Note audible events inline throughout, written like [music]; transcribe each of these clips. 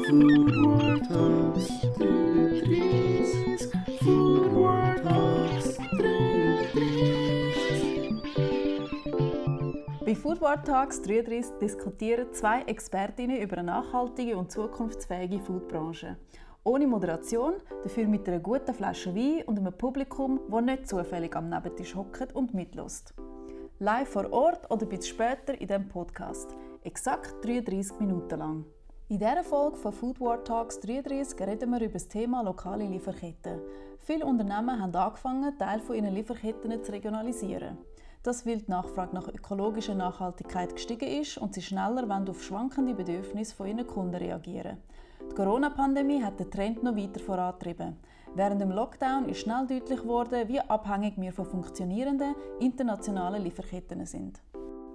Food Bei Food War Talks 33 diskutieren zwei Expertinnen über eine nachhaltige und zukunftsfähige Foodbranche. Ohne Moderation, dafür mit einer guten Flasche Wein und einem Publikum, das nicht zufällig am Nebentisch hockt und mitlässt. Live vor Ort oder bis später in diesem Podcast. Exakt 33 Minuten lang. In dieser Folge von Food War Talks 33 reden wir über das Thema lokale Lieferketten. Viele Unternehmen haben angefangen, Teile von ihren Lieferketten zu regionalisieren. Das, weil die Nachfrage nach ökologischer Nachhaltigkeit gestiegen ist und sie schneller auf schwankende Bedürfnisse von ihren Kunden reagieren. Die Corona-Pandemie hat den Trend noch weiter vorantrieben. Während dem Lockdown ist schnell deutlich geworden, wie abhängig wir von funktionierenden internationalen Lieferketten sind.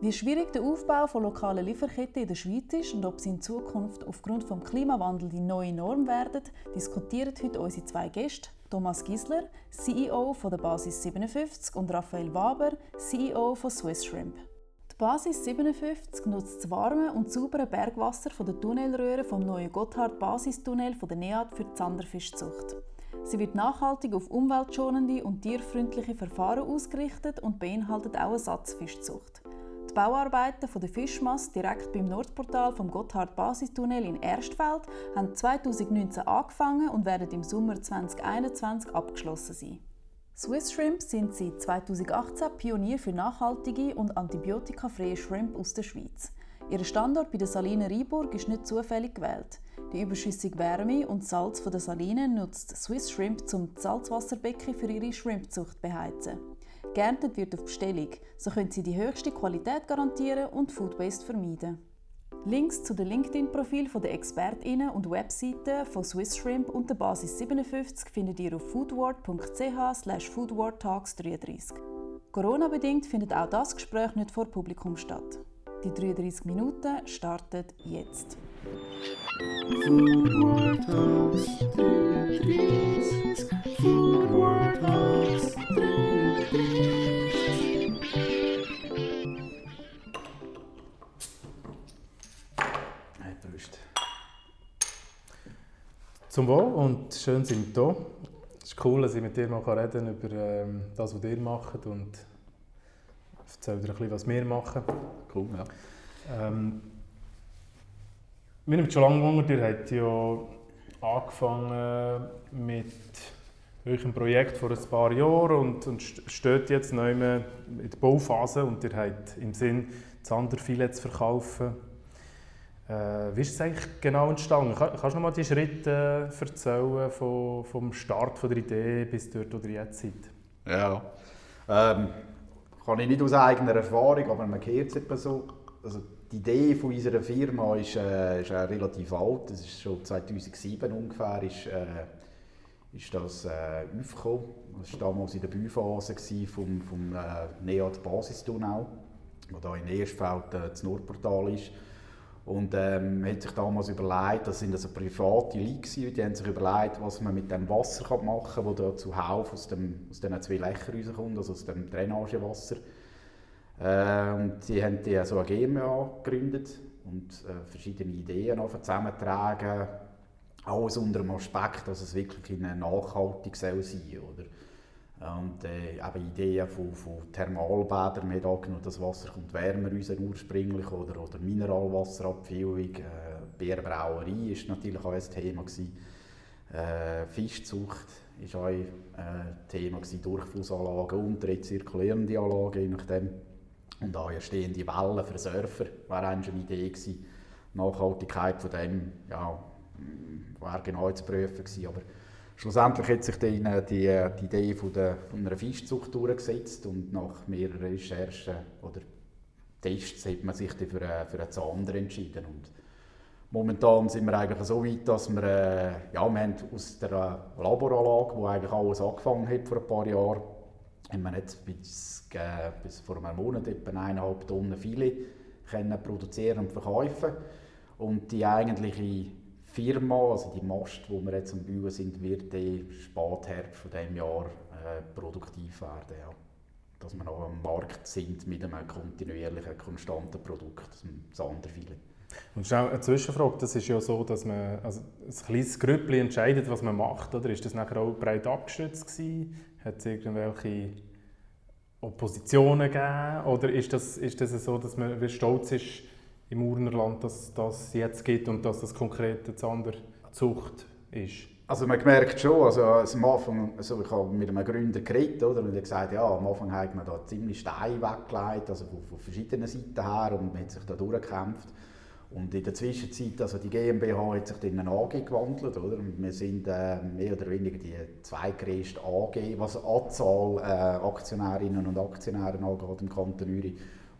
Wie schwierig der Aufbau von lokalen Lieferketten in der Schweiz ist und ob sie in Zukunft aufgrund des Klimawandels die neue Norm werden, diskutieren heute unsere zwei Gäste, Thomas Gisler, CEO von der Basis 57 und Raphael Waber, CEO von Swiss Shrimp. Die Basis 57 nutzt das warme und saubere Bergwasser von der Tunnelröhre vom neuen Gotthard-Basistunnel von der NEAT für die Zanderfischzucht. Sie wird nachhaltig auf umweltschonende und tierfreundliche Verfahren ausgerichtet und beinhaltet auch eine Satzfischzucht. Die Bauarbeiten der Fischmast direkt beim Nordportal vom Gotthard-Basistunnel in Erstfeld haben 2019 angefangen und werden im Sommer 2021 abgeschlossen sein. Swiss Shrimp sind seit 2018 Pionier für nachhaltige und antibiotikafreie Shrimp aus der Schweiz. Ihr Standort bei der Saline Rheinburg ist nicht zufällig gewählt. Die überschüssige Wärme und Salz von der Saline nutzt Swiss Shrimp zum Salzwasserbecken für ihre Shrimpzucht beheizen. Geerntet wird auf Bestellung, so können Sie die höchste Qualität garantieren und Food Waste vermeiden. Links zu den LinkedIn-Profilen der ExpertInnen und Webseiten von Swiss Shrimp und der Basis 57 findet ihr auf foodward.ch slash foodwardtalks33. Corona-bedingt findet auch das Gespräch nicht vor Publikum statt. Die 33 Minuten startet jetzt. Foodward Talks 33. Zum Wohl und schön sind wir hier. Es ist cool, dass ich mit dir mal reden kann über ähm, das, was ihr macht und erzähl dir ein bisschen, was wir machen. Cool, ja. Ähm, wir haben schon lange Hunger. Ihr habt ja angefangen mit eurem Projekt vor ein paar Jahren und, und steht jetzt neu in der Bauphase und ihr habt im Sinn, das andere viele zu verkaufen. Äh, wie ist es eigentlich genau entstanden? Kann, kannst du noch mal die Schritte erzählen vom, vom Start von der Idee bis dort, wo ihr jetzt seid? Ja, ähm, kann ich nicht aus eigener Erfahrung, aber man hört es so. Also die Idee von unserer Firma ist, äh, ist äh, relativ alt. Das ist schon 2007 ungefähr ist, äh, ist das äh, aufgekommen. Das war damals in der Bauphase vom, vom äh, NEAT Basistunnel, wo hier in Erstfeld äh, das Nordportal ist. Und ähm, hat sich damals überlegt, das sind also private Leute, die haben sich überlegt, was man mit dem Wasser machen kann, das da zuhauf aus, dem, aus diesen zwei Löchern rauskommt, also aus dem Drainagewasser. Äh, und sie haben die so eine GmbH gegründet und äh, verschiedene Ideen zusammentragen. Alles unter dem Aspekt, dass es wirklich nachhaltig sein soll. Oder? Und äh, eben Ideen von, von Thermalbädern, wir haben das Wasser kommt wärmer raus ursprünglich, oder, oder Mineralwasserabfüllung, äh, Bärbrauerei war natürlich auch ein Thema. Gewesen. Äh, Fischzucht war auch ein äh, Thema, gewesen, Durchflussanlagen und rezirkulierende Anlagen, je nachdem. Und auch stehende Wellen für Surfer war eine Idee gewesen. Nachhaltigkeit von dem, ja, war genau zu prüfen gewesen. Aber schlussendlich hat sich dann die, die Idee von, der, von einer Fischzucht durchgesetzt und nach mehreren Recherchen oder Tests hat man sich dann für, eine, für eine Zander entschieden. Und momentan sind wir eigentlich so weit, dass wir, äh, ja, wir haben aus der Laboranlage, wo eigentlich alles angefangen hat vor ein paar Jahren, haben wir jetzt bis, äh, bis vor einem Monat etwa eineinhalb Tonnen Filet produzieren und verkaufen. Und die eigentliche Firma, also die Mast, wo wir jetzt am Bauen sind, wird im Spätherbst von diesem Jahr äh, produktiv werden. Ja. Dass wir noch am Markt sind mit einem kontinuierlichen, konstanten Produkt, dem Sanderfilet. Und schnell eine Zwischenfrage, das ist ja so, dass man also ein kleines Grüppli entscheidet, was man macht, oder? Ist das nachher auch breit abgestützt gewesen? Hat es irgendwelche Oppositionen gegeben? Oder ist das, ist das so, dass man stolz ist im Urnerland, dass das jetzt gibt und dass das konkret eine andere Zucht ist? Also man merkt schon, also am Anfang, also ich habe mit einem Gründer geredet, oder, und er gesagt, ja, am Anfang hat man da ziemlich Steine weggelegt, also von, von verschiedenen Seiten her und man hat sich da durchgekämpft. Und in der Zwischenzeit, also die GmbH hat sich in eine AG gewandelt, oder? Und wir sind äh, mehr oder weniger die zweitgrößte AG, was Anzahl äh, Aktionärinnen und Aktionäre angeht im Kanton Uri.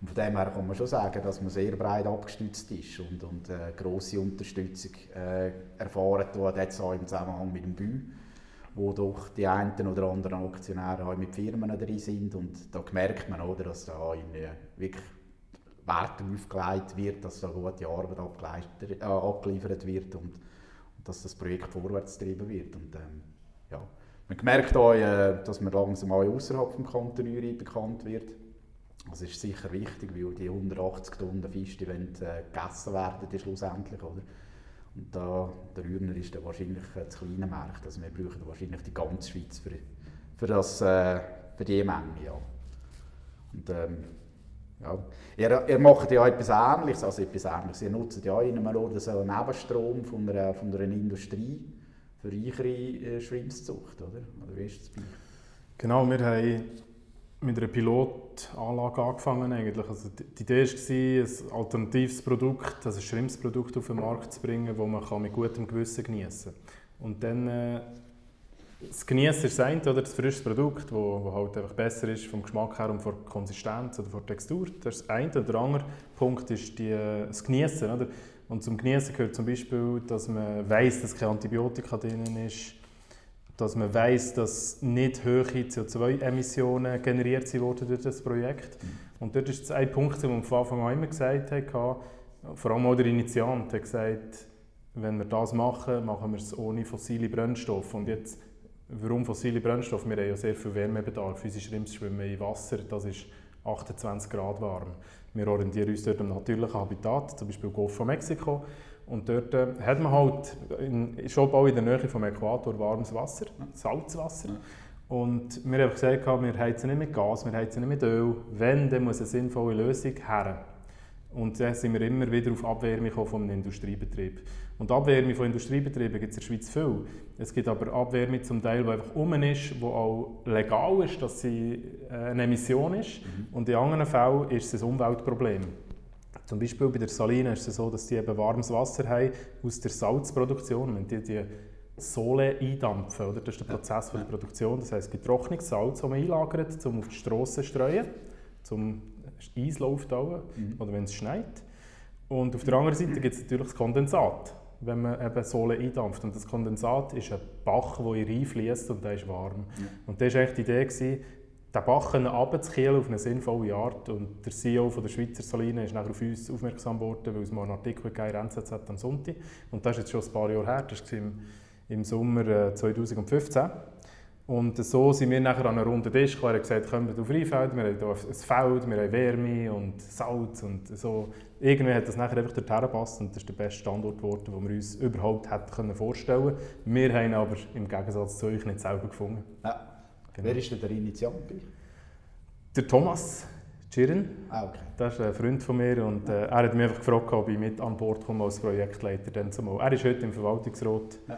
Von dem her kann man schon sagen, dass man sehr breit abgestützt ist und, und äh, grosse Unterstützung äh, erfahren hat, jetzt auch im Zusammenhang mit dem Bü, wo doch die einen oder anderen Aktionäre auch mit Firmen drin sind und da merkt man, oder, dass da in, äh, wirklich Wert aufgelegt wird, dass da gute Arbeit äh, abgeliefert wird und, und, dass das Projekt vorwärts getrieben wird. Und, ähm, ja. Man merkt auch, äh, dass man langsam auch außerhalb des Kanton bekannt wird. Das ist sicher wichtig, weil die 180 Tonnen Fisch die wollen, äh, gegessen werden die schlussendlich. Oder? Und da, der Rühner ist wahrscheinlich äh, das kleine Markt. Also wir brauchen wahrscheinlich die ganze Schweiz für, für, das, äh, für die Menge. Ja. Und, ähm, ja. Ihr, ihr macht ja etwas Ähnliches, also etwas Ähnliches. Ihr nutzt ja in einem Ort so einen Nebenstrom von einer, von einer Industrie für reichere äh, Schrimpszucht, oder? Oder wie ist das bei Genau, wir haben mit einer Pilotanlage angefangen eigentlich. Also die Idee war, ein alternatives Produkt, also ein Schrimpsprodukt auf den Markt zu bringen, das man mit gutem Gewissen genießen kann. Und dann äh, das Genießen ist eine, oder das frische Produkt, das halt einfach besser ist vom Geschmack her und von der Konsistenz oder von der Textur. Das ist das eine. Der andere Punkt ist die, das Genießen. Oder? Und zum Genießen gehört zum Beispiel, dass man weiß, dass kein Antibiotika drin ist, dass man weiß, dass nicht hohe CO2-Emissionen generiert wurden durch das Projekt. Mhm. Und dort ist das ein Punkt, den wir von Anfang an immer gesagt haben, vor allem auch der Initiant hat gesagt, wenn wir das machen, machen wir es ohne fossile Brennstoffe. Und jetzt Warum fossile Brennstoffe? Wir haben ja sehr viel Wärmebedarf. Unsere Schrimps schwimmen in Wasser, das ist 28 Grad warm. Wir orientieren uns dort am natürlichen Habitat, zum Beispiel Golf von Mexiko. Und dort äh, hat man halt in, schon bald in der Nähe vom Äquator warmes Wasser, Salzwasser. Und wir haben gesagt, wir heizen nicht mit Gas, wir heizen nicht mit Öl. Wenn, dann muss eine sinnvolle Lösung her. Und dann sind wir immer wieder auf Abwärme von einem Industriebetrieb. Und Abwärme von Industriebetrieben gibt es in der Schweiz viel. Es gibt aber Abwärme zum Teil, die einfach um ist, wo auch legal ist, dass sie äh, eine Emission ist. Mhm. Und in anderen Fällen ist es ein Umweltproblem. Zum Beispiel bei der Saline ist es so, dass sie eben warmes Wasser haben aus der Salzproduktion. Wenn die, die Sohle eindampfen, oder? das ist der Prozess ja. der Produktion. Das heißt, getrocknetes Salz, das man einlagert, um auf die Strasse zu streuen, zum Eis läuft mhm. oder wenn es schneit. Und auf der anderen Seite gibt es natürlich das Kondensat, wenn man eben Sohle eindampft. Und das Kondensat ist ein Bach, der in Rhein fließt und der ist warm. Ja. Und das war eigentlich die Idee, gewesen, den Bach runterzukielen auf eine sinnvolle Art. Und der CEO von der Schweizer Saline ist nachher auf uns aufmerksam geworden, weil es mal einen Artikel in NZZ am Sonntag Und das ist jetzt schon ein paar Jahre her, das war im, im Sommer 2015. Äh, und so sind wir nachher an einem runden Tisch gekommen. Er hat gesagt, kommt auf Rheinfeld, wir haben hier ein Feld, wir haben Wärme und Salz und so. Irgendwie hat das nachher einfach dorthin gepasst und das ist der beste Standort geworden, den wir uns überhaupt hätten vorstellen können. Wir haben aber im Gegensatz zu euch nicht selber gefunden. Ja. Genau. Wer ist denn der Initiant Der Thomas Girin. Ah, okay. Das ist ein Freund von mir und äh, er hat mich einfach gefragt, ob ich mit an Bord komme als Projektleiter. Dann zumal. Er ist heute im Verwaltungsrat. Ja.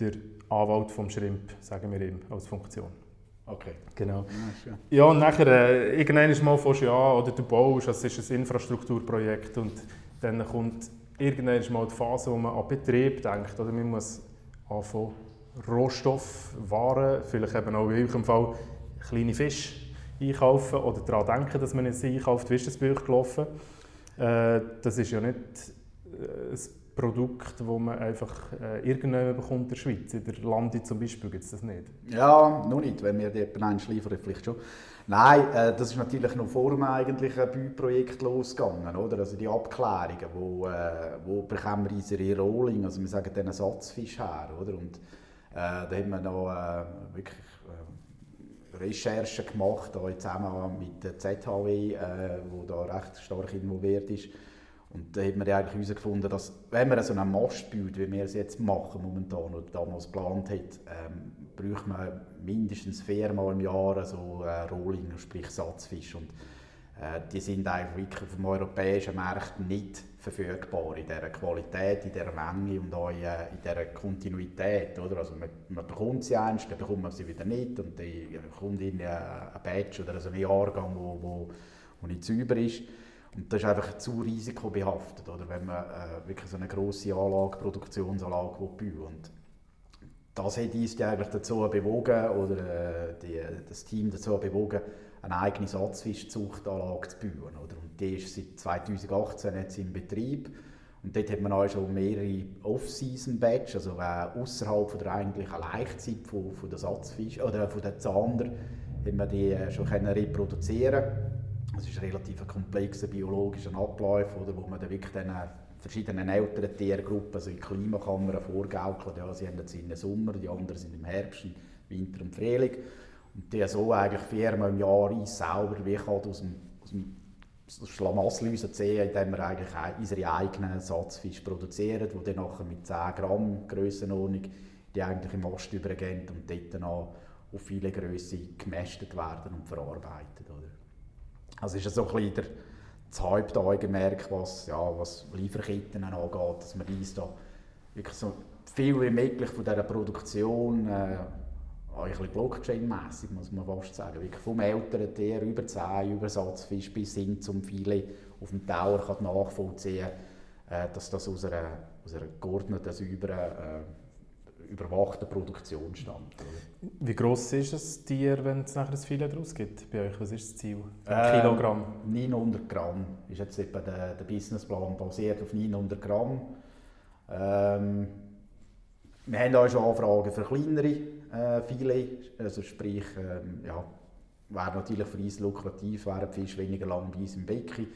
Der Anwalt vom Schrimp, sagen wir ihm, als Funktion. Okay. Genau. Ja, und nachher, äh, irgendwann mal fährst du an, oder du baust, es ist ein Infrastrukturprojekt und dann kommt irgendwann mal die Phase, wo man an Betrieb denkt, oder man muss anfangen, Rohstoffwaren, vielleicht eben auch in eurem Fall kleine Fische einkaufen oder daran denken, dass man es einkauft. Wie ist das bei euch gelaufen? Äh, das ist ja nicht äh, ein Produkt, das man einfach äh, irgendwann bekommt in der Schweiz. In der Lande zum Beispiel gibt es das nicht. Ja, noch nicht. Wenn wir jemanden eins liefern, vielleicht schon. Nein, äh, das ist natürlich noch vor dem eigentlichen Bauprojekt losgegangen, oder? Also die Abklärungen, wo, äh, wo bekommen wir unsere Rolling, also wir sagen den Ersatzfisch her, oder? Und da haben wir noch äh, wirklich äh, Recherchen gemacht, auch zusammen mit der ZHW, äh, wo da recht stark involviert ist Und da haben wir eigentlich herausgefunden, dass wenn man so einen Mast baut, wie wir es jetzt machen momentan oder damals geplant hat, ähm, braucht man mindestens viermal im Jahr so äh, Rohling, sprich Satzfisch. Und äh, die sind wirklich auf dem europäischen Markt nicht verfügbar in dieser Qualität, in dieser Menge und auch in, äh, in dieser Kontinuität. Oder? Also man, man bekommt sie einst, dann bekommt man sie wieder nicht und dann kommt in ein Batch oder also ein Jahrgang, wo, wo, wo nicht sauber ist. Und das ist einfach zu risikobehaftet, oder? wenn man äh, wirklich so eine grosse Anlage, Produktionsanlage bauen und das hat uns eigentlich dazu bewogen, oder äh, die, das Team dazu bewogen, eine eigene Satzfischzuchtanlage zu bauen. Oder? Und die ist seit 2018 jetzt in Betrieb. Und dort hat man auch schon mehrere Off-Season-Batch, also äh, außerhalb der eigentlichen Laichzeit von, von der Satzfisch oder von den Zander, haben wir die äh, schon können reproduzieren. Das ist ein relativ komplexer biologischer Ablauf, oder, wo man dann wirklich dann äh, verschiedenen älteren Tiergruppen also in Klimakammern vorgaukelt. Ja, sie haben jetzt im Sommer, die anderen sind im Herbst, Winter und Frühling. Und die so eigentlich viermal im Jahr uns selber wie halt aus dem, aus dem Schlamassel ziehen, indem wir eigentlich unsere eigenen Satzfisch produzieren, die dann nachher mit 10 Gramm Grössenordnung die eigentliche Mast übergehen und dort dann auch auf viele Größe gemästet werden und verarbeitet. Oder? Also ist so ein bisschen der, das Hauptaugenmerk, was, ja, was Lieferketten angeht, dass wir uns da wirklich so viel wie möglich von dieser Produktion äh, ein bisschen Blockchain-mässig, muss man fast sagen. Wirklich vom älteren Tier über 10 Übersatzfisch bis hin zum Filet auf dem Tower kann nachvollziehen äh, dass das aus einer, aus einer geordneten, sauberen, äh, überwachten Produktion stammt. Oder? Wie groß ist das Tier, wenn es nachher ein Filet daraus gibt bei euch? Was ist das Ziel? Ähm, Kilogramm? 900 Gramm ist jetzt etwa der, der Businessplan basiert auf 900 Gramm. Ähm, wir haben auch schon Anfragen für kleinere äh, Filet, also sprich, ähm, ja, wäre natürlich für uns lukrativ, wären die Fische weniger lang bei uns im Becken,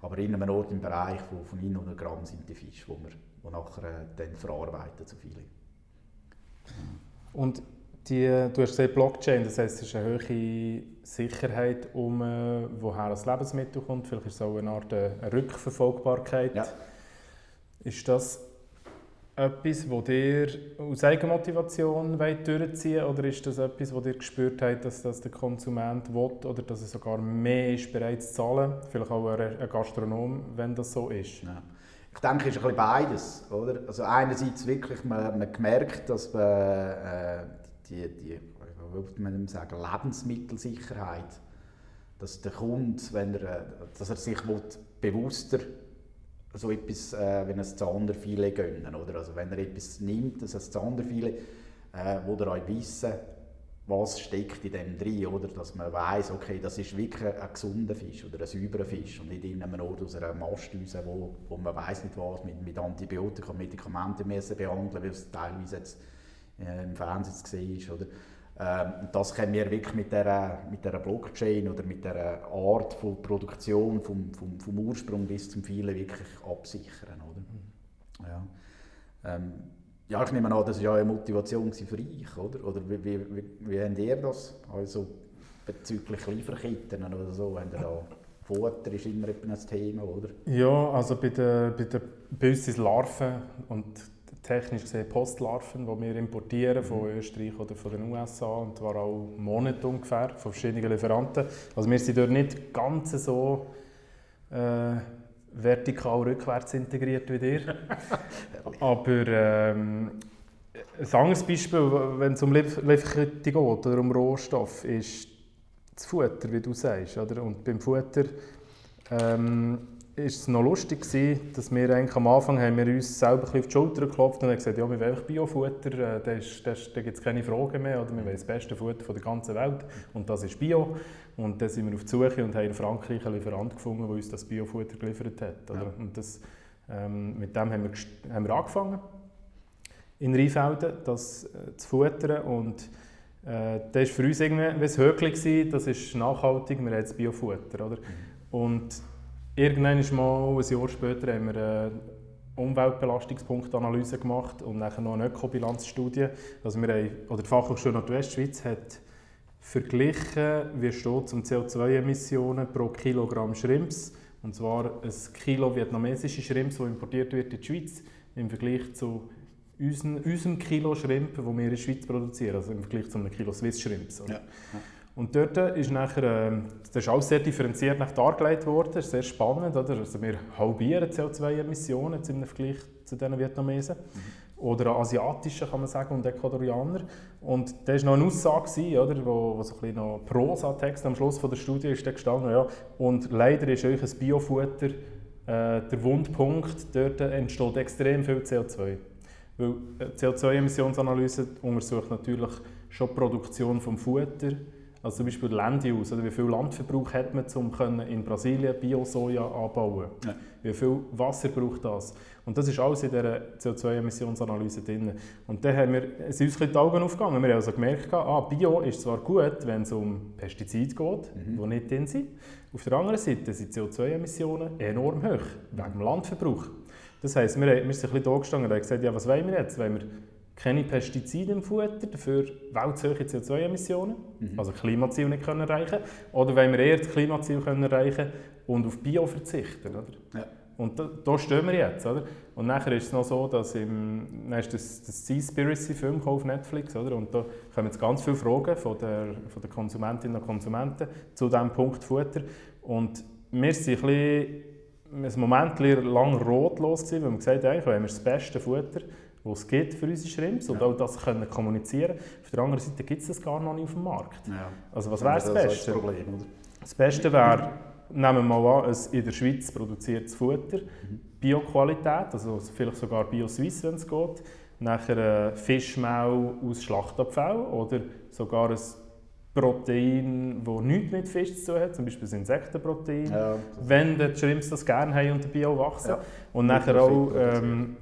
aber in einem Ort im Bereich von, von 900 Gramm sind die Fische, die wir die nachher äh, dann verarbeiten zu Filet. Und die, du hast gesagt Blockchain, das heißt, es ist eine hohe Sicherheit, um äh, woher das Lebensmittel kommt. Vielleicht ist es auch eine Art äh, Rückverfolgbarkeit. Ja. Ist das etwas, das ihr aus Eigenmotivation durchziehen wollt, oder ist das etwas, wo ihr gespürt habt, dass das der Konsument will oder dass er sogar mehr ist bereit zu zahlen? Vielleicht auch ein Gastronom, wenn das so ist. Ja. Ich denke, es ist ein bisschen beides. Oder? Also einerseits wirklich, man, man gemerkt, dass man, äh, die, die man sagen, Lebensmittelsicherheit, dass der Kunde, wenn er, dass er sich bewusster so etwas, äh, wenn ein Zanderfilet gönnen, oder? Also wenn er etwas nimmt, also ein Zanderfilet, äh, wo er auch wissen, was steckt in dem drin, oder? Dass man weiß, okay, das ist wirklich ein gesunder Fisch oder ein sauberer Fisch und nicht in einem Ort aus einer Mast raus, wo, wo man weiß nicht was mit, mit Antibiotika Medikamenten müssen behandeln, wie es teilweise jetzt äh, im Fernsehen zu sehen ist, oder? Ähm, das können wir wirklich mit dieser, mit Blockchain oder mit dieser Art von Produktion vom, vom, vom Ursprung bis zum Vielen wirklich absichern. Oder? Ja. Ähm, ja, ich nehme an, das war ja eine Motivation für euch, oder? Oder wie, wie, wie, wie habt ihr das? Also bezüglich Lieferketten oder so, wenn ihr da Futter ist immer ein Thema, oder? Ja, also bei, der, bei, der, bei uns sind Larven und technisch gesehen Postlarven, die wir importieren von mhm. Österreich oder von den USA und zwar auch Monate ungefähr von verschiedenen Lieferanten. Also wir sind dort nicht ganz so äh, vertikal rückwärts integriert wie dir. [laughs] Aber ähm, ein anderes Beispiel, wenn es um Lieferkette geht oder um Rohstoff, ist das Futter, wie du sagst. Oder? Und beim Futter ähm, ist es noch lustig gewesen, dass wir eigentlich am Anfang haben wir uns selber auf die Schulter geklopft und haben gesagt, ja, wir wollen Biofutter, äh, da, da gibt es keine Fragen mehr, oder wir wollen das beste Futter von der ganzen Welt und das ist Bio. Und dann sind wir auf die Suche und haben in Frankreich einen Lieferant gefunden, der uns das Biofutter geliefert hat. Oder? Ja. Und das, ähm, mit dem haben wir, haben wir angefangen, in Rheinfelden das äh, zu futtern und äh, das war für uns irgendwie ein Höckli, das ist nachhaltig, wir haben jetzt Biofutter. Oder? Mhm. Und Irgendwann mal, ein Jahr später, haben wir eine Umweltbelastungspunktanalyse gemacht und nachher noch eine Ökobilanzstudie. Also wir haben, oder die Fachhochschule Nordwestschweiz hat verglichen, wie steht es um CO2-Emissionen pro Kilogramm Shrimps Und zwar ein Kilo vietnamesische Shrimps, die importiert wird in die Schweiz, im Vergleich zu unserem, Kilo Shrimp, das wir in der Schweiz produzieren, also im Vergleich zu einem Kilo Swiss Shrimps. Ja. Und dort ist nachher, äh, das ist alles sehr differenziert nach dargelegt worden, sehr spannend. Oder? Also wir halbieren CO2-Emissionen im Vergleich zu den Vietnamesen. Mhm. Oder asiatischen, kann man sagen, und Ecuadorianer. Und da war noch eine Aussage, oder, wo, wo so ein bisschen noch Prosa-Text am Schluss von der Studie ist gestanden, ja, und leider ist euch ein Biofutter äh, der Wundpunkt, dort entsteht extrem viel CO2. Weil äh, CO2-Emissionsanalyse untersucht natürlich schon die Produktion des Futter, also zum Beispiel Landuse, oder wie viel Landverbrauch hat man, um in Brasilien Bio-Soja anbauen ja. Wie viel Wasser braucht das? Und das ist alles in dieser CO2-Emissionsanalyse drin. Und dann haben wir, sind uns die Augen aufgegangen. Wir haben also gemerkt, ah, Bio ist zwar gut, wenn es um Pestizide geht, mhm. die nicht drin sind. Auf der anderen Seite sind CO2-Emissionen enorm hoch, wegen dem Landverbrauch. Das heisst, wir, wir sind ein bisschen da gestanden und haben gesagt, ja, was wollen wir jetzt? Wollen wir keine Pestizide im Futter, dafür welthohe CO2-Emissionen, mhm. also Klimaziel nicht können erreichen Oder wollen wir eher das Klimaziel können erreichen und auf Bio verzichten? Oder? Ja. Und da, da, stehen wir jetzt. Oder? Und nachher ist es noch so, dass im, dann ist das, das Seaspiracy-Film auf Netflix. Oder? Und da kommen jetzt ganz viele Fragen von der, von der Konsumentinnen und Konsumenten zu diesem Punkt Futter. Und wir sind ein, bisschen, ein Moment lang rotlos gewesen, weil wir gesagt haben, wir haben das beste Futter die es gibt für unsere Shrimps und ja. auch das können kommunizieren. Auf der anderen Seite gibt es das gar noch nicht auf dem Markt. Ja. Also was wäre das, das Beste? Das, Problem, oder? das Beste wäre, nehmen wir mal an, ein in der Schweiz produziertes Futter, mhm. Bio-Qualität, also vielleicht sogar Bio-Swiss, wenn es geht. Nachher Fischmehl aus Schlachtabfall oder sogar ein Protein, das nichts mit Fisch zu tun hat, zum Beispiel das Insektenprotein, ja, wenn die Shrimps das gerne haben und Bio wachsen. Ja. Und nachher auch ähm,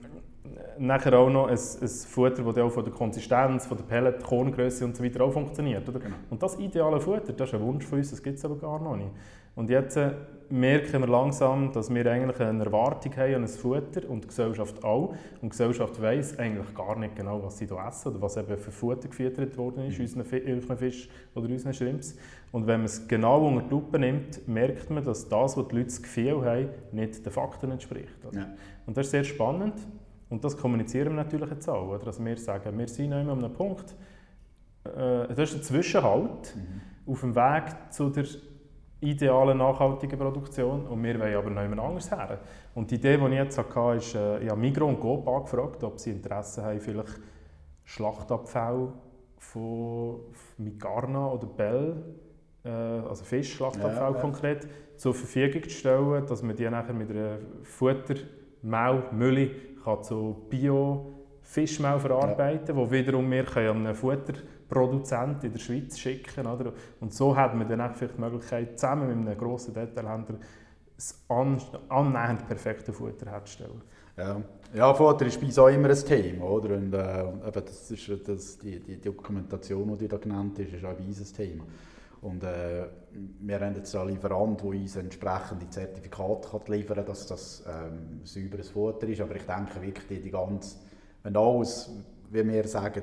nachher auch noch ein, ein Futter, das auch von der Konsistenz, von der Pellet, Korngröße und so weiter auch funktioniert. Oder? Genau. Und das ideale Futter, das ist ein Wunsch von uns, das gibt es aber gar noch nicht. Und jetzt äh, merken wir langsam, dass wir eigentlich eine Erwartung haben an ein Futter und die Gesellschaft auch. Und die Gesellschaft weiss eigentlich gar nicht genau, was sie hier essen oder was eben für Futter gefüttert worden ist, mhm. unseren Fisch oder unseren Shrimps. Und wenn man es genau unter die Lupe nimmt, merkt man, dass das, was die Leute das Gefühl haben, nicht den Fakten entspricht. Ja. Und das ist sehr spannend. Und das kommunizieren wir natürlich jetzt auch. Oder? Also wir sagen, wir sind an einem Punkt, äh, das ist ein Zwischenhalt mhm. auf dem Weg zu der idealen, nachhaltigen Produktion und wir wollen aber noch jemand anderes her. Und die Idee, die ich jetzt hatte, ist, äh, ich habe Migros und Copa gefragt, ob sie Interesse haben, vielleicht Schlachtabfall von Migarna oder Bell, äh, also Fischschlachtabfall ja, konkret, zur Verfügung zu stellen, dass man die nachher mit einer Futter, Mehl, Mülle kann zu Bio-Fischmehl verarbeiten, ja. wo wiederum wir können einen Futterproduzenten in der Schweiz schicken oder? Und so hat man dann vielleicht die Möglichkeit, zusammen mit einem grossen Detailhändler das annähernd perfekte Futter herzustellen. Ja. ja, Futter ist bei uns auch immer ein Thema. Oder? Und, äh, das ist, das, die, die Dokumentation, die da genannt ist, ist auch bei uns ein Thema. Und äh, wir haben jetzt einen Lieferant, der uns entsprechende Zertifikate liefern kann, dass das ähm, sauberes Futter ist. Aber ich denke wirklich, die ganze, wenn alles, wie wir sagen,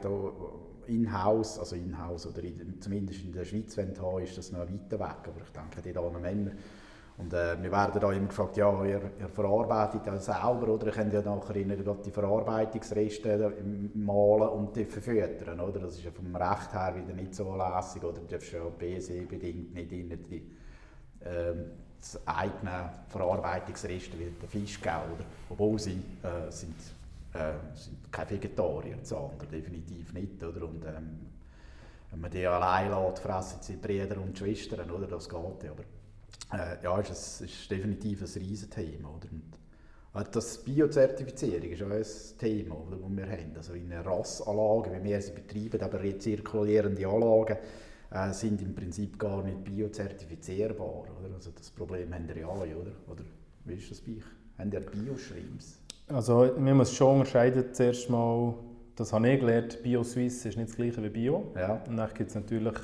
in-house, also in-house oder in, zumindest in der Schweiz haben, ist das noch ein weiter Weg. Aber ich denke, die da Männer und äh, wir werden da immer gefragt, ja, ihr, ihr verarbeitet das selber oder ihr könnt ja nachher die Verarbeitungsreste malen und die verfüttern, oder? Das ist ja vom Recht her wieder nicht so lässig, oder? Du darfst ja BSE-bedingt nicht in die äh, eigenen Verarbeitungsreste wie der Fischgeld, obwohl sie äh, sind, äh, sind keine Vegetarier, das andere definitiv nicht, oder? Und, ähm, wenn man die allein lässt, fressen sie Brüder und Schwestern, oder? Das geht ja, aber äh, ja, ist, ein, ist definitiv ein Riesenthema. Oder? Und das Biozertifizierung ist auch ein Thema, das wir haben. Also in Rassanlagen, wie wir sie betreiben, aber rezirkulierende Anlagen, äh, sind im Prinzip gar nicht biozertifizierbar. Oder? Also das Problem haben wir ja alle, oder? Oder wie ist das bei euch? Haben ihr Bioschreims? Also wir müssen schon unterscheiden, zuerst mal, das habe ich gelernt, Bio-Swiss ist nicht das gleiche wie Bio. Ja. Und dann gibt es natürlich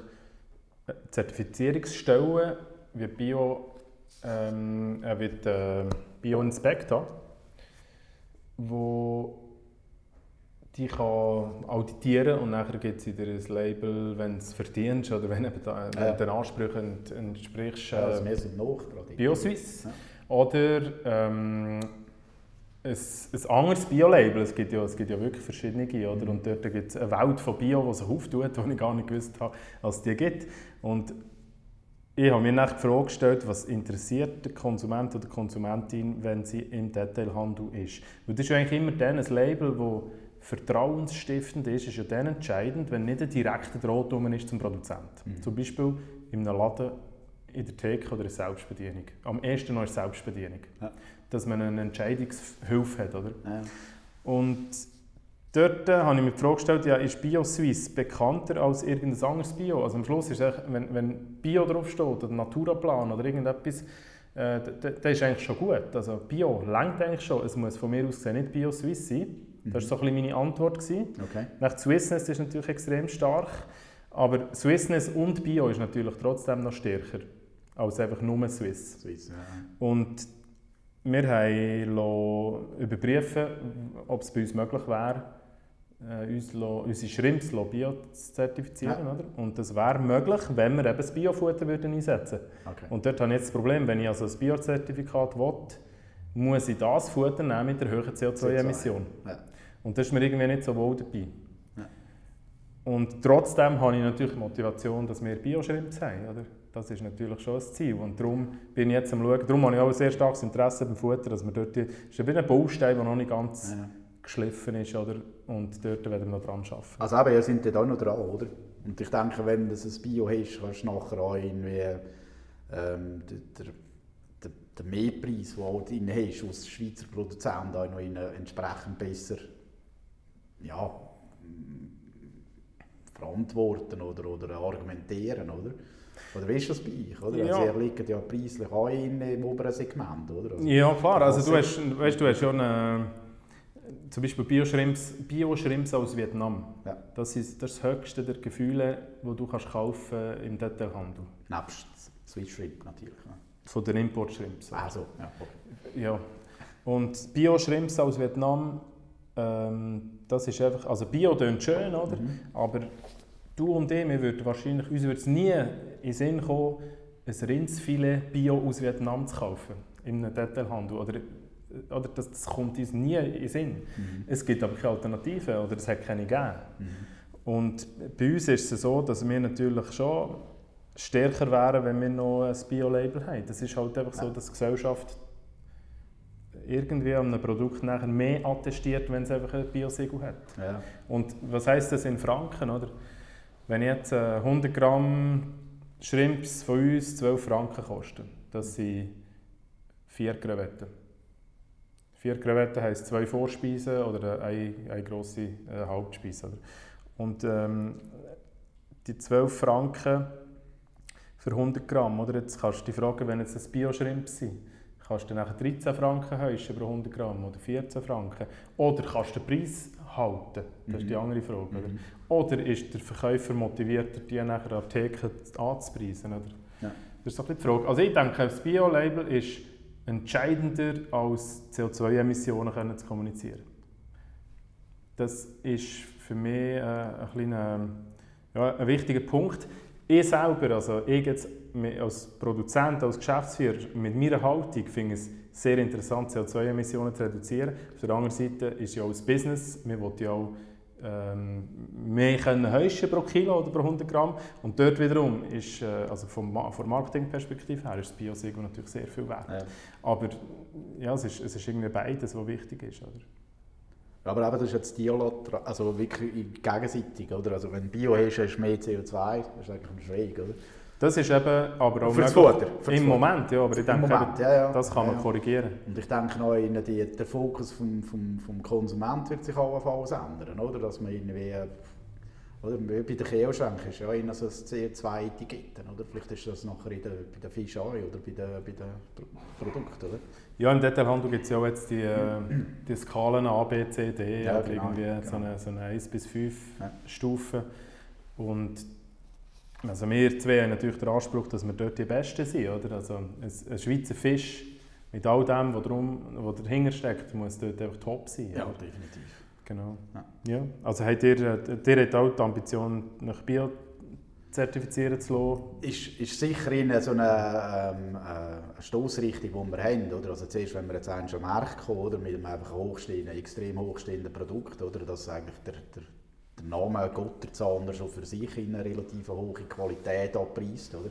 Zertifizierungsstellen, wie Bio, ähm, er wird äh, Bio-Inspektor, wo die kann auditieren und nachher gibt es wieder ein Label, wenn du es verdienst oder wenn du ja. den Ansprüchen entsprichst. Äh, ja, also wir sind noch BioSwiss. Ja. Oder ähm, ein, ein anderes Bio-Label. Es, gibt ja, es gibt ja wirklich verschiedene. Oder? Und dort gibt es eine Welt von Bio, die sich auftut, die ich gar nicht gewusst habe, dass es die gibt. Und ich habe mir nach die Frage gestellt, was interessiert der Konsument oder die Konsumentin, wenn sie im Detailhandel ist. Weil das ist eigentlich immer dann ein Label, das vertrauensstiftend ist, ist ja dann entscheidend, wenn nicht ein direkter Draht ist zum Produzenten. Mhm. Zum Beispiel in einem Laden in der Theke oder in der Selbstbedienung. Am ersten noch ist Selbstbedienung. Ja. Dass man eine Entscheidungshilfe hat. Oder? Ja. Und dort äh, habe ich mir die Frage gestellt, ja, ist BioSwiss bekannter als irgendein anderes Bio? Also am Schluss ist es, wenn, wenn Bio draufsteht oder Naturaplan oder irgendetwas, äh, das ist eigentlich schon gut. Also Bio längt eigentlich schon. Es muss von mir aus gesehen nicht BioSwiss sein. Das war so ein bisschen meine Antwort. Okay. Nach Swissness ist natürlich extrem stark. Aber Swissness und Bio ist natürlich trotzdem noch stärker als einfach nur Swiss. Swiss ja. Und wir haben überprüfen, ob es bei uns möglich wäre, äh, uns unsere Shrimps Bio zu zertifizieren. Ja. Oder? Und das wäre möglich, wenn wir eben das Biofutter würden einsetzen würden. Okay. Und dort habe ich jetzt das Problem, wenn ich also ein Biozertifikat will, muss ich das Futter nehmen mit der höheren CO2-Emission. Ja. Und das ist mir irgendwie nicht so wohl dabei. Ja. Und trotzdem habe ich natürlich die Motivation, dass wir Bio-Shrimps haben. Oder? Das ist natürlich schon ein Ziel. Und darum bin ich jetzt am Schauen. Darum habe ich auch ein sehr starkes Interesse beim Futter, dass wir dort... Das ist ein Baustein, der noch nicht ganz ja. Geschliffen ist. Oder? Und dort werden wir noch dran arbeiten. Also eben, ihr seid da noch dran, oder? Und ich denke, wenn du ein Bio hast, kannst du nachher auch irgendwie... Ähm, der, der, der Mehrpreis, den du halt drin hast, aus Schweizer Produzenten, auch noch entsprechend besser ja, verantworten oder, oder argumentieren, oder? Oder wie ist das bei euch? Oder? Ja. Also ihr liegt ja preislich auch in, im oberen Segment, oder? Also, ja, klar. Also du hast, weißt, du hast schon eine, zum Beispiel Bio-Shrimps Bio aus Vietnam. Ja. Das, ist, das höchste der Gefühle, die du kannst kaufen im Detailhandel. Nebst Swiss Shrimp natürlich. Ja. Von den Import-Shrimps. Also, ja. Okay. ja. Und Bio-Shrimps aus Vietnam, ähm, das ist einfach, also Bio klingt schön, oder? Mhm. Aber du und ich, wir würden wahrscheinlich, uns würde es nie in den Sinn kommen, ein Rindsfilet Bio aus Vietnam zu kaufen, in einem Detailhandel. Oder, oder das, das kommt uns nie in den Sinn. Mhm. Es gibt aber keine Alternativen oder es hat keine gegeben. Mhm. Und bei uns ist es so, dass wir natürlich schon stärker wären, wenn wir noch ein Bio-Label haben. Das ist halt einfach so, dass die Gesellschaft irgendwie an einem Produkt nachher mehr attestiert, wenn es einfach ein Biosiegel hat. Ja. Und was heißt das in Franken? Oder? Wenn jetzt 100 äh, Gramm Shrimps von uns 12 Franken kosten, das sind vier Krevetten. Vier Krevetten heisst zwei Vorspeisen oder eine, eine grosse äh, Hauptspeise. Oder? Und ähm, die 12 Franken für 100 Gramm, oder? jetzt kannst du dich fragen, wenn jetzt ein Bio-Shrimps sind, kannst du nachher 13 Franken heischen pro 100 Gramm oder 14 Franken. Oder kannst du den Preis halten? Das ist die mhm. andere Frage. Oder, mhm. oder ist der Verkäufer motiviert, die nachher an der Theke anzupreisen? Oder? Ja. Das ist ein die Frage. Also ich denke, das Bio-Label ist entscheidender als CO2-Emissionen zu kommunizieren. Das ist für mich äh, ein, kleiner, ja, ein wichtiger Punkt. Ich selber, also ich jetzt als Produzent, als Geschäftsführer, mit meiner Haltung finde es sehr interessant, CO2-Emissionen zu reduzieren. Auf der anderen Seite ist ja auch das Business, wir wollen ja auch mehr können heischen pro Kilo oder pro 100 Gramm. Und dort wiederum ist, äh, also vom, von Marketingperspektive her, ist das Biosiegel natürlich sehr viel wert. Ja. Aber ja, es ist, es ist irgendwie beides, was wichtig ist. Oder? Aber eben, das ist jetzt Dialog, also wirklich gegenseitig, oder? Also wenn Bio hast, hast du mehr CO2, das ist eigentlich ein Schräg, oder? Das ist eben aber auch für das Futter, für im Moment, ja, aber ich denke, Moment, eben, ja, ja. das kann man ja, korrigieren. Und ich denke noch, die, der Fokus vom, vom, vom Konsument wird sich allenfalls ändern, oder? Dass man irgendwie, oder bei der Kehlschränke ist ja immer so ein CO2-Etikett, oder? Vielleicht ist das nachher in der, bei der Fischerei oder bei den, bei den Produkten, oder? Ja, im Detailhandel gibt es ja auch jetzt die, äh, die Skalen A, B, C, D, ja, genau, irgendwie genau. So, eine, so eine 1 bis 5 Stufen. Und also wir zwei haben natürlich den Anspruch, dass wir dort die Besten sind. Oder? Also ein, ein Schweizer Fisch mit all dem, was, drum, was dahinter steckt, muss dort einfach top sein. Ja, oder? definitiv. Genau. Ja. ja. Also habt ihr, ihr habt auch die Ambition, nach Bio zertifizieren zu lassen? Ist, ist sicher in so eine, ähm, eine Stoßrichtung, die wir haben. Oder? Also zuerst, wenn wir jetzt einen schon Markt kommen, oder? mit einem einfach hochstehenden, extrem hochstehenden Produkt, oder? dass eigentlich der, der, der Name Gotterzahner schon für sich in eine relativ hohe Qualität abpreist. Oder?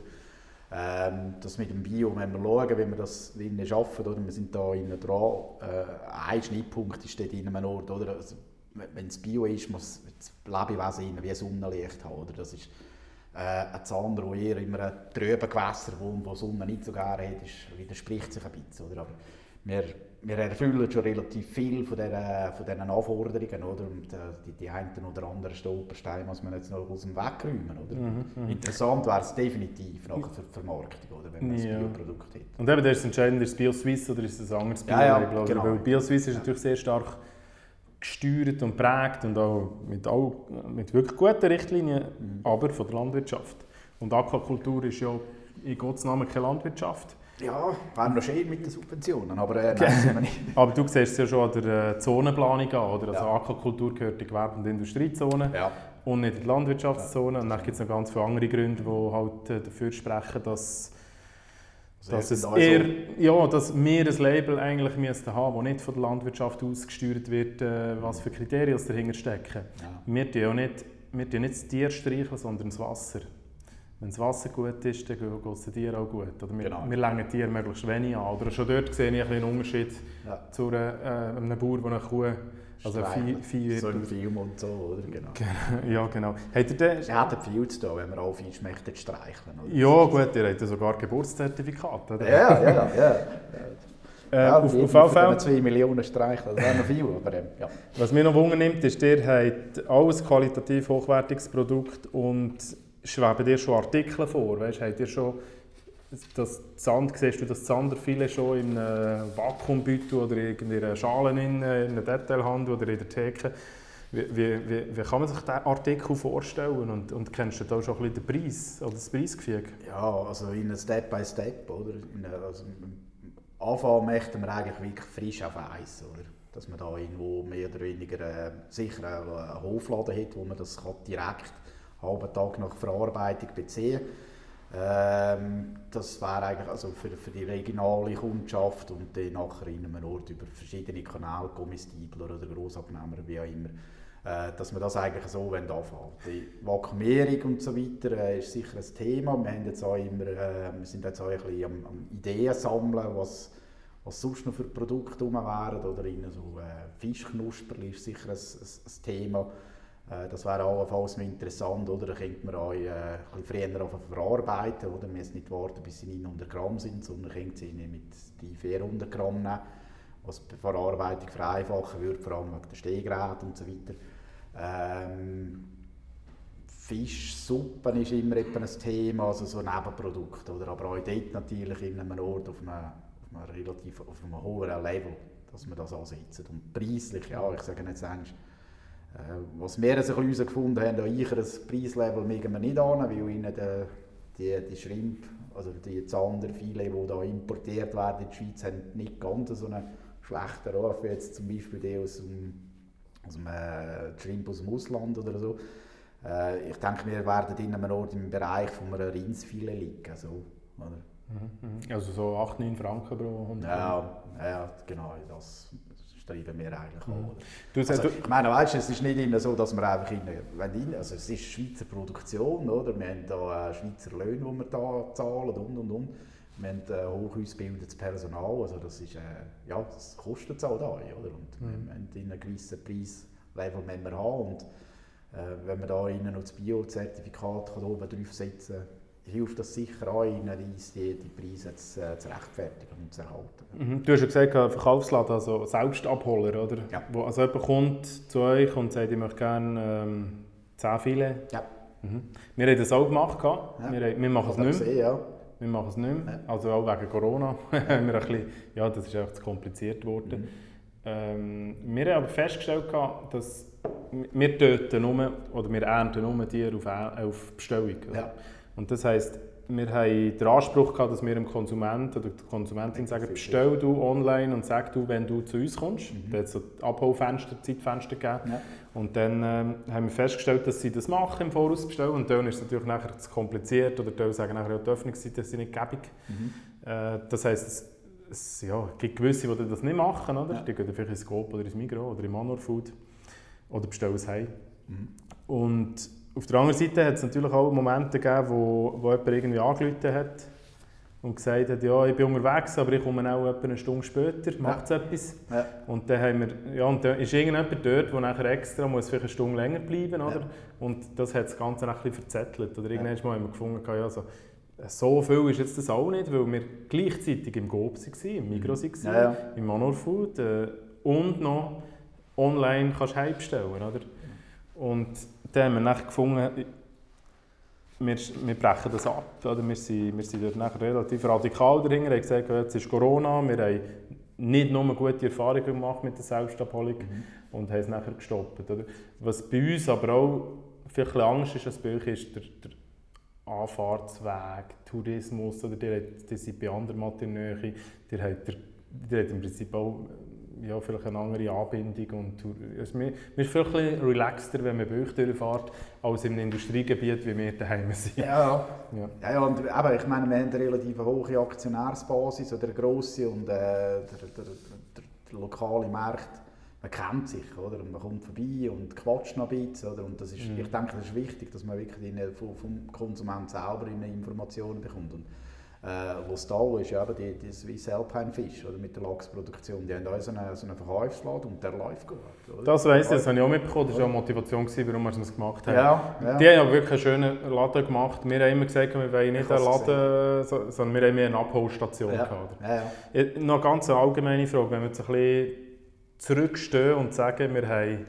Ähm, das mit dem Bio, wenn wir schauen, wie wir das innen schaffen, oder? wir sind da innen dran, äh, ein Schnittpunkt ist dort in einem Ort, oder? Also, wenn es Bio ist, muss das Lebewesen wie Sonnenlicht haben, oder? Das ist, äh, ein Zander, der eher immer ein trüben Gewässer wohnt, wo Sonne nicht so gerne hat, ist, widerspricht sich ein bisschen. Oder? Aber wir, wir erfüllen schon relativ viel von diesen, von diesen Anforderungen. Oder? Und äh, die, die einen oder anderen Stolpersteine muss man jetzt noch aus dem Weg räumen. Oder? Mhm, mhm. Interessant wäre es definitiv nachher für die Vermarktung, oder? wenn man ja. ein Bioprodukt hat. Und eben, das ist entscheidend, ist es Bio-Swiss oder ist es ein anderes Bio-Label? Ja, ja, genau. Weil Bio-Swiss ist natürlich sehr stark gesteuert und prägt und auch mit, auch mit wirklich guten Richtlinien, mhm. aber von der Landwirtschaft. Und Aquakultur ist ja in Gottes Namen keine Landwirtschaft. Ja, wäre noch schön mit den Subventionen, aber äh, nein, wir nicht. [laughs] aber du siehst es ja schon an der äh, Zonenplanung an, oder? Also ja. Aquakultur gehört in die Gewerbe- und Industriezone ja. und nicht in die Landwirtschaftszone. Ja. Und dann gibt es noch ganz viele andere Gründe, die halt äh, dafür sprechen, dass dass, es eher, ja, dass wir ein Label eigentlich müssten haben, das nicht von der Landwirtschaft ausgesteuert wird, äh, was für Kriterien dahinter stecken. Ja. Wir tun ja nicht, wir tun nicht das Tier streicheln, sondern das Wasser. Wenn das Wasser gut ist, dann geht es den Tieren auch gut. Oder wir, genau. wir Tiere möglichst wenig an. Oder schon dort sehe ich einen Unterschied ja. zu einem, äh, einem Bauer, der eine Kuh also Vieh, Vieh so im Film und so, oder? Genau. [laughs] ja, genau. Hat er denn... Es hat viel zu tun, wenn man auch Fisch möchte streicheln. Oder? Ja, gut, ihr habt ja sogar Geburtszertifikat, oder? Ja, ja, ja. [laughs] Äh, ja, auf, auf jeden Fall. 2 Millionen streicheln, das wäre noch viel. Aber, ähm, ja. Was mich noch wundernimmt, ist, ihr habt alles qualitativ hochwertiges Produkt und schweben dir schon Artikel vor? Weißt, habt ihr schon das Sand, siehst du das Zanderfilet schon in einem Vakuumbeutel oder in einer Schale in, in einer Detailhandel oder in der Theke? Wie, wie, wie, kann man sich diesen Artikel vorstellen und, und kennst du da schon ein den Preis oder das Preisgefüge? Ja, also in einem Step by Step, oder? Also, Anfang möchten wir eigentlich wirklich frisch auf Eis, oder? Dass man da irgendwo mehr oder weniger äh, sicher einen Hofladen hat, wo man das direkt halben Tag nach Verarbeitung beziehen ähm, das wäre eigentlich also für, für die regionale Kundschaft und dann nachher in einem Ort über verschiedene Kanäle, Comestible oder Grossabnehmer, wie auch immer, äh, dass wir das eigentlich so anfangen Die Vakuumierung und so weiter äh, ist sicher ein Thema. Wir, haben jetzt auch immer, äh, wir sind jetzt auch ein bisschen am, am Ideen sammeln, was, was sonst noch für Produkte herum wären. Oder in so äh, Fischknusperli ist sicher ein, ein, ein Thema. Äh, das wäre allenfalls interessant, oder? Da könnte man auch äh, ein früher verarbeiten, oder? Man muss nicht warten, bis sie 900 Gramm sind, sondern könnte sie mit die 400 Gramm nehmen, was die Verarbeitung vereinfachen würde, vor allem wegen der Stehgeräte und so weiter. Ähm, Fischsuppen ist immer ein Thema, also so ein Nebenprodukt, oder? aber auch dort natürlich in einem Ort auf einem, auf einem relativ auf einem hohen Level, dass man das ansetzt. Und preislich, ja, ich sage jetzt eigentlich, was wir also herausgefunden haben, ich ein Preislevel mögen wir nicht an, weil ihnen die, die, die Schrimp, also die Zanderfilet, die hier importiert werden in die Schweiz, haben nicht ganz so einen schlechten Ruf wie jetzt zum Beispiel die aus dem, aus dem äh, Schrimp aus dem Ausland oder so. Äh, ich denke, wir werden in einem Ort im Bereich von einem Rindsfilet liegen. So, oder? Mhm, mhm. Also so 8, 9 Franken pro 100 Ja, ja genau. Das treiben wir eigentlich mhm. an. Also, ich meine, weißt, es ist nicht immer so, dass wir einfach in, wenn also es ist Schweizer Produktion, oder? wir haben da Schweizer Löhne, die wir da zahlen und und und. Wir haben äh, hoch ausgebildetes Personal, also das ist, äh, ja, das kostet es auch da, oder? Und mhm. wir haben einen gewissen Preislevel wir haben und äh, wenn man da innen noch das Bio-Zertifikat oben draufsetzen kann, hilft das sicher auch, Reis die, die Preise zu, äh, zu rechtfertigen und zu erhalten. Mhm. Du hast ja gesagt, Verkaufsladen, also Selbstabholer, oder? Ja. Wo, also jemand kommt zu euch und sagt, ich möchte gerne ähm, 10 Filet. Ja. Mhm. Wir haben das auch gemacht. Ja. Wir, wir machen es nicht mehr. ja. Wir machen es nicht mehr. Also auch wegen Corona. [laughs] wir ein bisschen, ja, das ist einfach zu kompliziert geworden. Mhm. Ähm, wir haben aber festgestellt, dass wir töten nur, oder wir ernten nur Tiere auf, auf Bestellung. Ja. Und das heisst, wir haben den Anspruch gehabt, dass wir dem Konsument oder der Konsumentin sagen, bestell du online und sag du, wenn du zu uns kommst. Mhm. Da hat es so Abholfenster, Zeitfenster gegeben. Ja. Und dann ähm, haben wir festgestellt, dass sie das machen im Voraus bestellen. Und dann ist es natürlich nachher zu kompliziert oder die sagen nachher, ja, die Öffnungszeiten sind nicht gäbig. Mhm. Äh, das heisst, es, es ja, gibt gewisse, die das nicht machen. Oder? Ja. Die gehen vielleicht ins Coop oder ins Migros oder in Manor Food oder bestellen es heim. Mhm. Und auf der anderen Seite hat es natürlich auch Momente gegeben, wo, wo jemand irgendwie angerufen hat und gesagt hat, ja, ich bin unterwegs, aber ich komme auch etwa eine Stunde später, macht es ja. etwas. Ja. Und dann haben wir, ja, und dann ist irgendjemand dort, der nachher extra muss vielleicht eine Stunde länger bleiben, oder? Ja. Und das hat das Ganze ein bisschen verzettelt. Oder irgendwann ja. haben wir gefunden, ja, so, so viel ist jetzt das auch nicht, weil wir gleichzeitig im Gob waren, im Migros waren, ja, ja. im Manor Food äh, und noch online kannst du bestellen, oder? Und dann haben wir nachher gefunden, wir, wir brechen das ab. Oder? Wir, sind, wir sind dort nachher relativ radikal dahinter. Wir haben gesagt, jetzt ist Corona, wir haben nicht nur gute Erfahrungen gemacht mit der Selbstabholung mhm. und haben es nachher gestoppt. Oder? Was bei uns aber auch vielleicht Angst ist, als bei euch ist der, der Anfahrtsweg, Tourismus, oder die, die sind bei anderen Mathe in der Nähe, die haben, der, die haben im Prinzip auch ja, vielleicht eine andere Anbindung. Und, also man, ist vielleicht ein relaxter, wenn man bei euch durchfährt, als im Industriegebiet, wie wir daheim sind. Ja, ja. ja, ja und eben, ich meine, wir haben eine relativ hohe Aktionärsbasis oder eine grosse und äh, der, der, der, der, lokale Markt man kennt sich, oder? Und man kommt vorbei und quatscht noch ein bisschen, oder? Und das ist, mhm. ich denke, das ist wichtig, dass man wirklich vom, vom Konsument selber Informationen bekommt. Und äh, Lostal ist ja eben die, die Swiss Alpine Fish oder, mit der Lachsproduktion. Die haben auch so einen, so einen Verkaufsladen und der läuft gut. Oder? Das weiss ich, das habe ich auch mitbekommen. Das war auch Motivation, warum wir es gemacht haben. Ja, ja. Die haben ja wirklich einen schönen Laden gemacht. Wir haben immer gesagt, wir wollen nicht einen Laden, sondern wir haben mehr eine Abholstation. Ja. Gehabt, ja, ja. Noch eine ganz allgemeine Frage, wenn wir jetzt ein bisschen zurückstehen und sagen, wir haben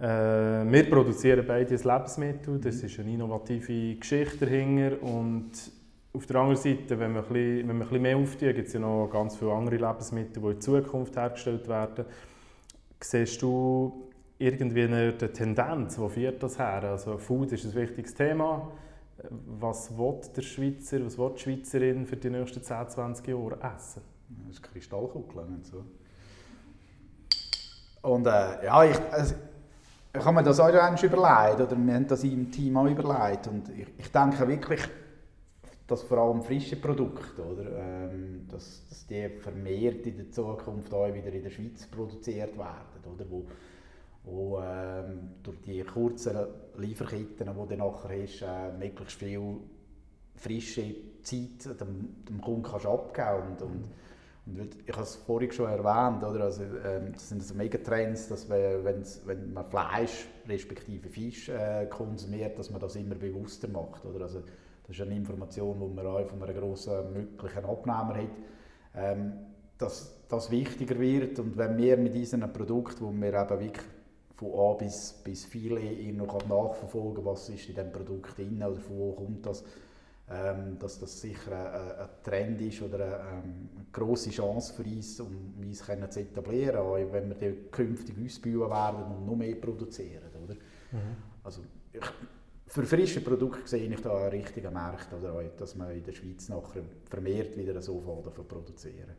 äh, wir produzieren beide ein Lebensmittel, das ist eine innovative Geschichte dahinter und auf der anderen Seite, wenn wir ein bisschen, wenn wir ein bisschen mehr auftun, gibt es ja noch ganz viele andere Lebensmittel, die in Zukunft hergestellt werden. Siehst du irgendwie eine Tendenz, wo führt das her? Also Food ist ein wichtiges Thema. Was will der Schweizer, was will die Schweizerin für die nächsten 10, 20 Jahre essen? Das ist Kristallkugel, nicht so. Und äh, ja, ich, also, ich habe mir das auch überlegt, oder wir haben das im Team auch überlegt. Und ich, ich denke wirklich, dass vor allem frische Produkte, oder, ähm, dass, dass die vermehrt in der Zukunft auch wieder in der Schweiz produziert werden, oder, wo, wo ähm, durch die kurzen Lieferketten, die du nachher hast, äh, möglichst viel frische Zeit dem, dem Kunden kannst abgeben und, und, und ich habe es vorhin schon erwähnt, oder? Also, ähm, das sind so Megatrends, dass wir, wenn man Fleisch respektive Fisch äh, konsumiert, dass man das immer bewusster macht. Oder? Also, das ist eine Information, die man auch von einem grossen möglichen Abnehmer hat, ähm, dass das wichtiger wird. Und wenn wir mit diesen Produkten, wo wir eben wirklich von A bis, bis viele noch nachverfolgen kann, was ist in diesem Produkt drin oder von wo kommt das, ähm, dass das sicher ein, ein, Trend ist oder eine, ähm, eine grosse Chance für uns, um uns zu etablieren, auch wenn wir künftig ausbauen werden und noch mehr produzieren. Oder? Mhm. Also, ich, für frische Produkte sehe ich da einen richtigen Markt, oder auch, dass man in der Schweiz nachher vermehrt wieder so davon produzieren.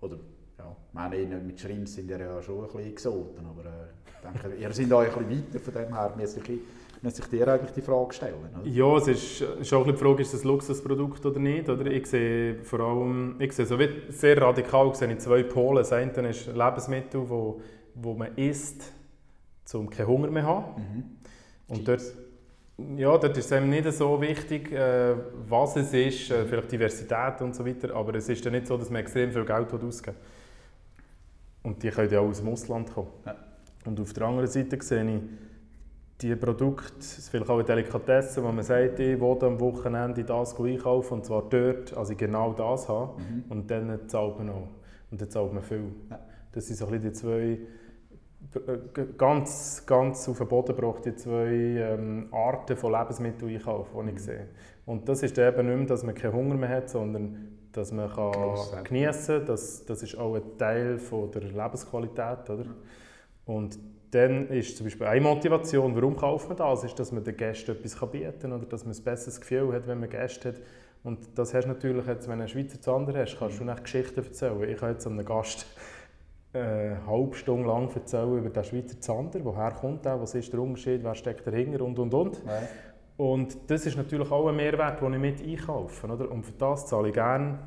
Oder, ja, meine, mit Schrimps sind ja schon ein bisschen exoten, aber äh, ich denke, [laughs] ihr seid auch ein bisschen weiter, von dem her müsste ich, müsste ich dir eigentlich die Frage stellen. Oder? Ja, es ist, ist auch die Frage, ist das ein Luxusprodukt oder nicht, oder? Ich sehe vor allem, ich sehe so sehr radikal sehe zwei Pole. Das eine ist Lebensmittel, wo, wo man isst, um keinen Hunger mehr zu haben. Mhm. Und dort ja, dort ist es eben nicht so wichtig, äh, was es ist, äh, vielleicht Diversität und so weiter, aber es ist ja nicht so, dass man extrem viel Geld ausgeben Und die können ja auch aus dem Ausland kommen. Ja. Und auf der anderen Seite sehe ich, die Produkte, vielleicht auch eine Delikatesse, wo man sagt, ich will am Wochenende das einkaufen und zwar dort, also genau das haben mhm. und dann zahlt man auch. Und dann zahlt man viel. Ja. Das sind so ein bisschen die zwei ganz, ganz auf den Boden gebracht, die zwei ähm, Arten von Lebensmitteln einkaufen, die ich sehe. Und das ist eben nicht mehr, dass man keinen Hunger mehr hat, sondern dass man kann geniessen kann. Das, das ist auch ein Teil von der Lebensqualität. Oder? Und dann ist zum Beispiel eine Motivation, warum kauft man das, ist, dass man den Gästen etwas bieten kann oder dass man ein besseres Gefühl hat, wenn man Gäste hat. Und das hast du natürlich, jetzt, wenn du einen Schweizer Zander hast, kannst du nicht Geschichten erzählen. Ich habe jetzt einem Gast eine halbe Stunde lang erzählen über den Schweizer Zander, woher kommt er, was ist der Unterschied, wer steckt dahinter und und und. Ja. Und das ist natürlich auch ein Mehrwert, den ich mit einkaufe. Oder? Und für das zahle ich gerne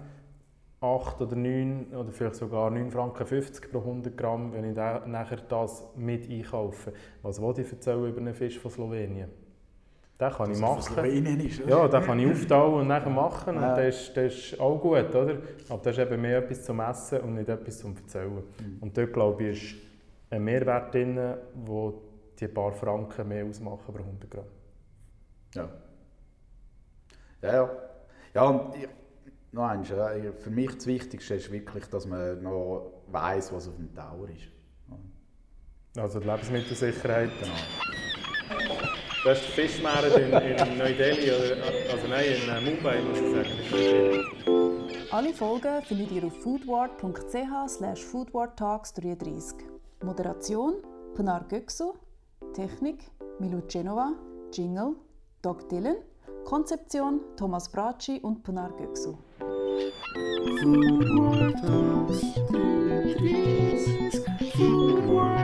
8 oder 9 oder vielleicht sogar 9,50 Franken pro 100 Gramm, wenn ich nachher das mit einkaufe. Was will ich erzählen über einen Fisch von Slowenien? Den kann ich machen. Ist? Ja, den kann ich auftauen und nachher machen. Ja. Und das ist, das ist auch gut, oder? Aber das ist eben mehr etwas zum Essen und nicht etwas zum Erzählen. Mhm. Und dort, glaube ich, ist ein Mehrwert drin, wo die paar Franken mehr ausmachen pro 100 Gramm. Ja. Ja, ja. Ja, und ich, noch eins, für mich das Wichtigste ist wirklich, dass man noch weiss, was auf dem Tower ist. Also die Lebensmittelsicherheit. Genau. Der Fischmarkt in, in Neu-Delhi, also nein, in äh, Mumbai muss ich sagen. Alle Folgen findet ihr auf foodward.ch slash foodwardtalks33. Moderation Pinar Göksu, Technik Milu Genova, Jingle Doc Dylan, Konzeption Thomas Bracci und Pinar Göksu. Food War Talks, Food War Talks.